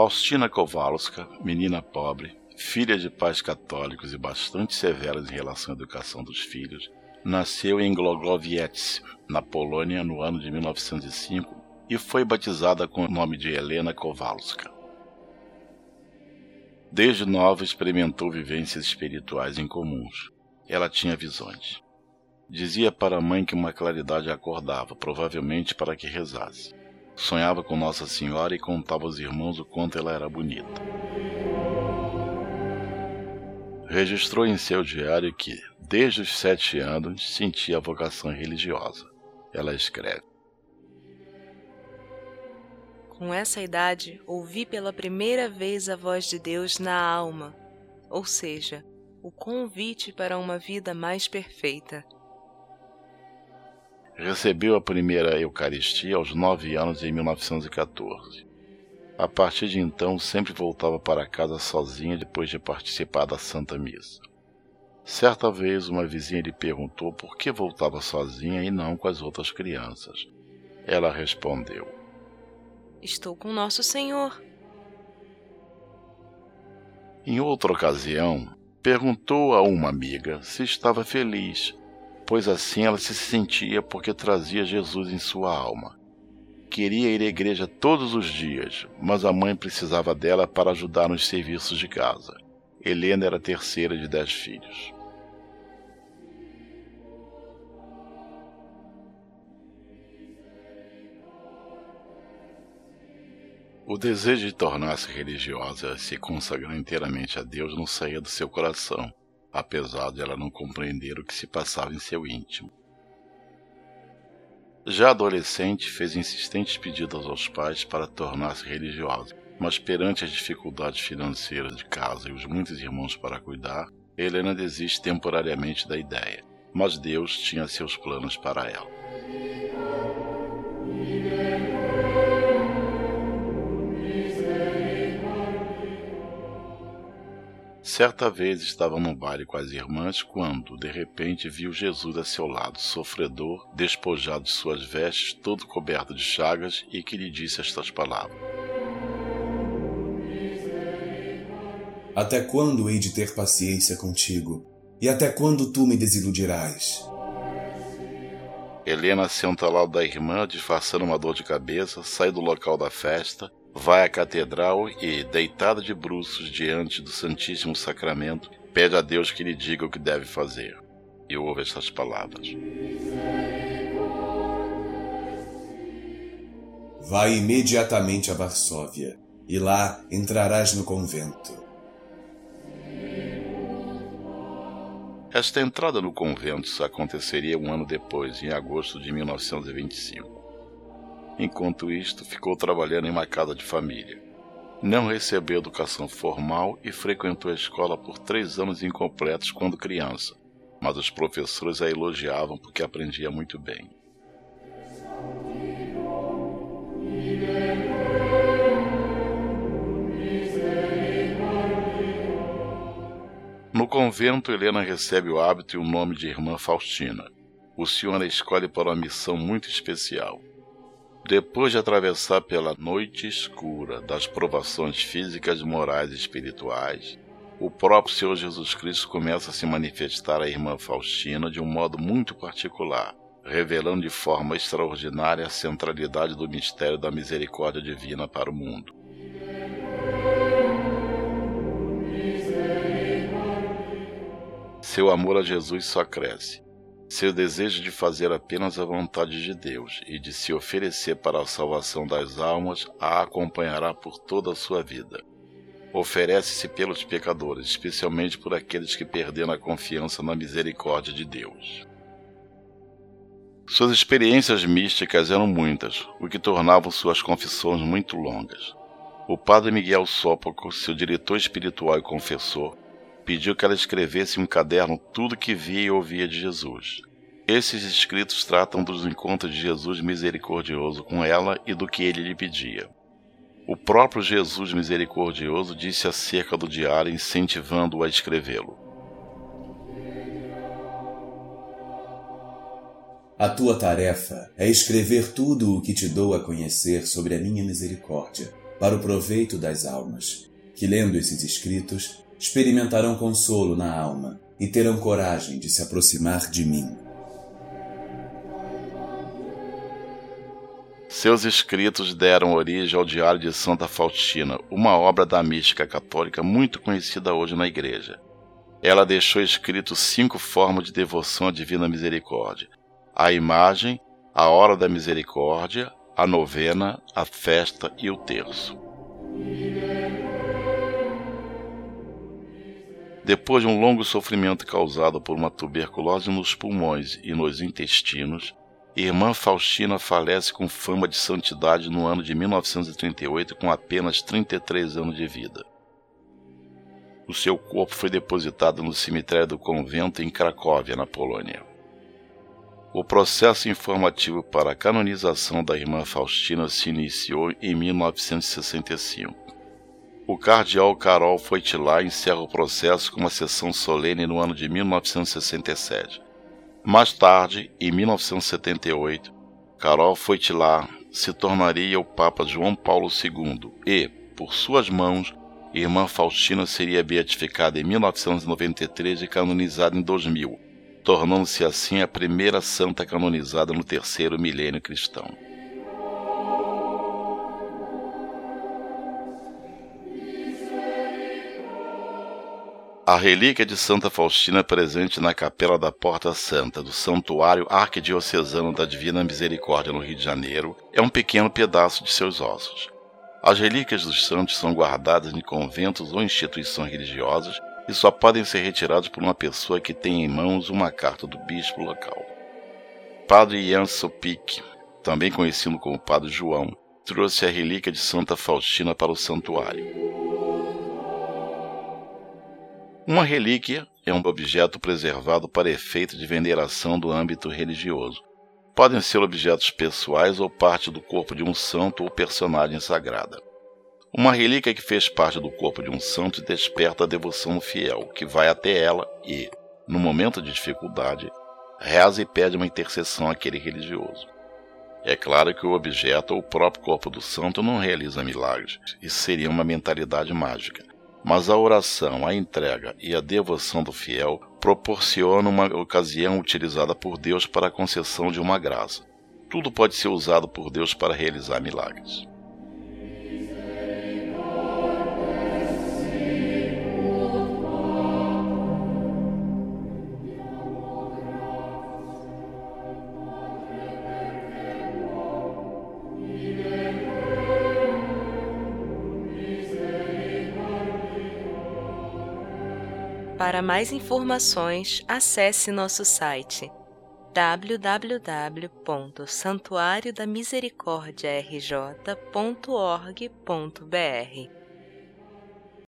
Faustina Kowalska, menina pobre, filha de pais católicos e bastante severos em relação à educação dos filhos, nasceu em Glogowiec, na Polônia, no ano de 1905 e foi batizada com o nome de Helena Kowalska. Desde nova experimentou vivências espirituais incomuns. Ela tinha visões. Dizia para a mãe que uma claridade acordava, provavelmente para que rezasse. Sonhava com Nossa Senhora e contava aos irmãos o quanto ela era bonita. Registrou em seu diário que, desde os sete anos, sentia a vocação religiosa. Ela escreve: Com essa idade, ouvi pela primeira vez a voz de Deus na alma, ou seja, o convite para uma vida mais perfeita. Recebeu a primeira Eucaristia aos nove anos em 1914. A partir de então, sempre voltava para casa sozinha depois de participar da Santa Missa. Certa vez, uma vizinha lhe perguntou por que voltava sozinha e não com as outras crianças. Ela respondeu: Estou com Nosso Senhor. Em outra ocasião, perguntou a uma amiga se estava feliz pois assim ela se sentia porque trazia Jesus em sua alma. Queria ir à igreja todos os dias, mas a mãe precisava dela para ajudar nos serviços de casa. Helena era a terceira de dez filhos. O desejo de tornar-se religiosa e se consagrar inteiramente a Deus não saía do seu coração apesar de ela não compreender o que se passava em seu íntimo. Já adolescente, fez insistentes pedidos aos pais para tornar-se religiosa, mas perante as dificuldades financeiras de casa e os muitos irmãos para cuidar, Helena desiste temporariamente da ideia, mas Deus tinha seus planos para ela. Certa vez estava num baile com as irmãs quando, de repente, viu Jesus a seu lado, sofredor, despojado de suas vestes, todo coberto de chagas, e que lhe disse estas palavras: Até quando hei de ter paciência contigo? E até quando tu me desiludirás? Helena senta ao lado da irmã, disfarçando uma dor de cabeça, sai do local da festa vai à catedral e, deitada de bruços diante do Santíssimo Sacramento, pede a Deus que lhe diga o que deve fazer. E ouve estas palavras: Vai imediatamente a Varsóvia, e lá entrarás no convento. Esta entrada no convento aconteceria um ano depois, em agosto de 1925. Enquanto isto, ficou trabalhando em uma casa de família. Não recebeu educação formal e frequentou a escola por três anos incompletos quando criança, mas os professores a elogiavam porque aprendia muito bem. No convento, Helena recebe o hábito e o nome de Irmã Faustina. O senhor a escolhe para uma missão muito especial. Depois de atravessar pela noite escura das provações físicas, morais e espirituais, o próprio Senhor Jesus Cristo começa a se manifestar à irmã Faustina de um modo muito particular, revelando de forma extraordinária a centralidade do mistério da misericórdia divina para o mundo. Seu amor a Jesus só cresce. Seu desejo de fazer apenas a vontade de Deus e de se oferecer para a salvação das almas a acompanhará por toda a sua vida. Oferece-se pelos pecadores, especialmente por aqueles que perderam a confiança na misericórdia de Deus. Suas experiências místicas eram muitas, o que tornava suas confissões muito longas. O padre Miguel Sópaco, seu diretor espiritual e confessor, pediu que ela escrevesse em um caderno tudo que via e ouvia de Jesus. Esses escritos tratam dos encontros de Jesus misericordioso com ela e do que ele lhe pedia. O próprio Jesus misericordioso disse acerca do diário, incentivando-o a escrevê-lo. A tua tarefa é escrever tudo o que te dou a conhecer sobre a minha misericórdia, para o proveito das almas, que lendo esses escritos experimentarão consolo na alma e terão coragem de se aproximar de mim. Seus escritos deram origem ao Diário de Santa Faustina, uma obra da mística católica muito conhecida hoje na Igreja. Ela deixou escritos cinco formas de devoção à Divina Misericórdia: a imagem, a hora da misericórdia, a novena, a festa e o terço. Depois de um longo sofrimento causado por uma tuberculose nos pulmões e nos intestinos, Irmã Faustina falece com fama de santidade no ano de 1938 com apenas 33 anos de vida. O seu corpo foi depositado no cemitério do convento em Cracóvia, na Polônia. O processo informativo para a canonização da irmã Faustina se iniciou em 1965. O cardeal Carol Foitilar encerra o processo com uma sessão solene no ano de 1967. Mais tarde, em 1978, Carol Foitilar se tornaria o Papa João Paulo II e, por suas mãos, Irmã Faustina seria beatificada em 1993 e canonizada em 2000, tornando-se assim a primeira santa canonizada no terceiro milênio cristão. A relíquia de Santa Faustina presente na Capela da Porta Santa do Santuário Arquidiocesano da Divina Misericórdia no Rio de Janeiro é um pequeno pedaço de seus ossos. As relíquias dos santos são guardadas em conventos ou instituições religiosas e só podem ser retiradas por uma pessoa que tem em mãos uma carta do bispo local. Padre Jan Sopik, também conhecido como Padre João, trouxe a relíquia de Santa Faustina para o santuário. Uma relíquia é um objeto preservado para efeito de veneração do âmbito religioso, podem ser objetos pessoais ou parte do corpo de um santo ou personagem sagrada. Uma relíquia que fez parte do corpo de um santo desperta a devoção fiel, que vai até ela e, no momento de dificuldade, reza e pede uma intercessão àquele religioso. É claro que o objeto ou o próprio corpo do santo não realiza milagres, isso seria uma mentalidade mágica. Mas a oração, a entrega e a devoção do fiel proporciona uma ocasião utilizada por Deus para a concessão de uma graça. Tudo pode ser usado por Deus para realizar milagres. Para mais informações, acesse nosso site www.santuariodamisericordiarj.org.br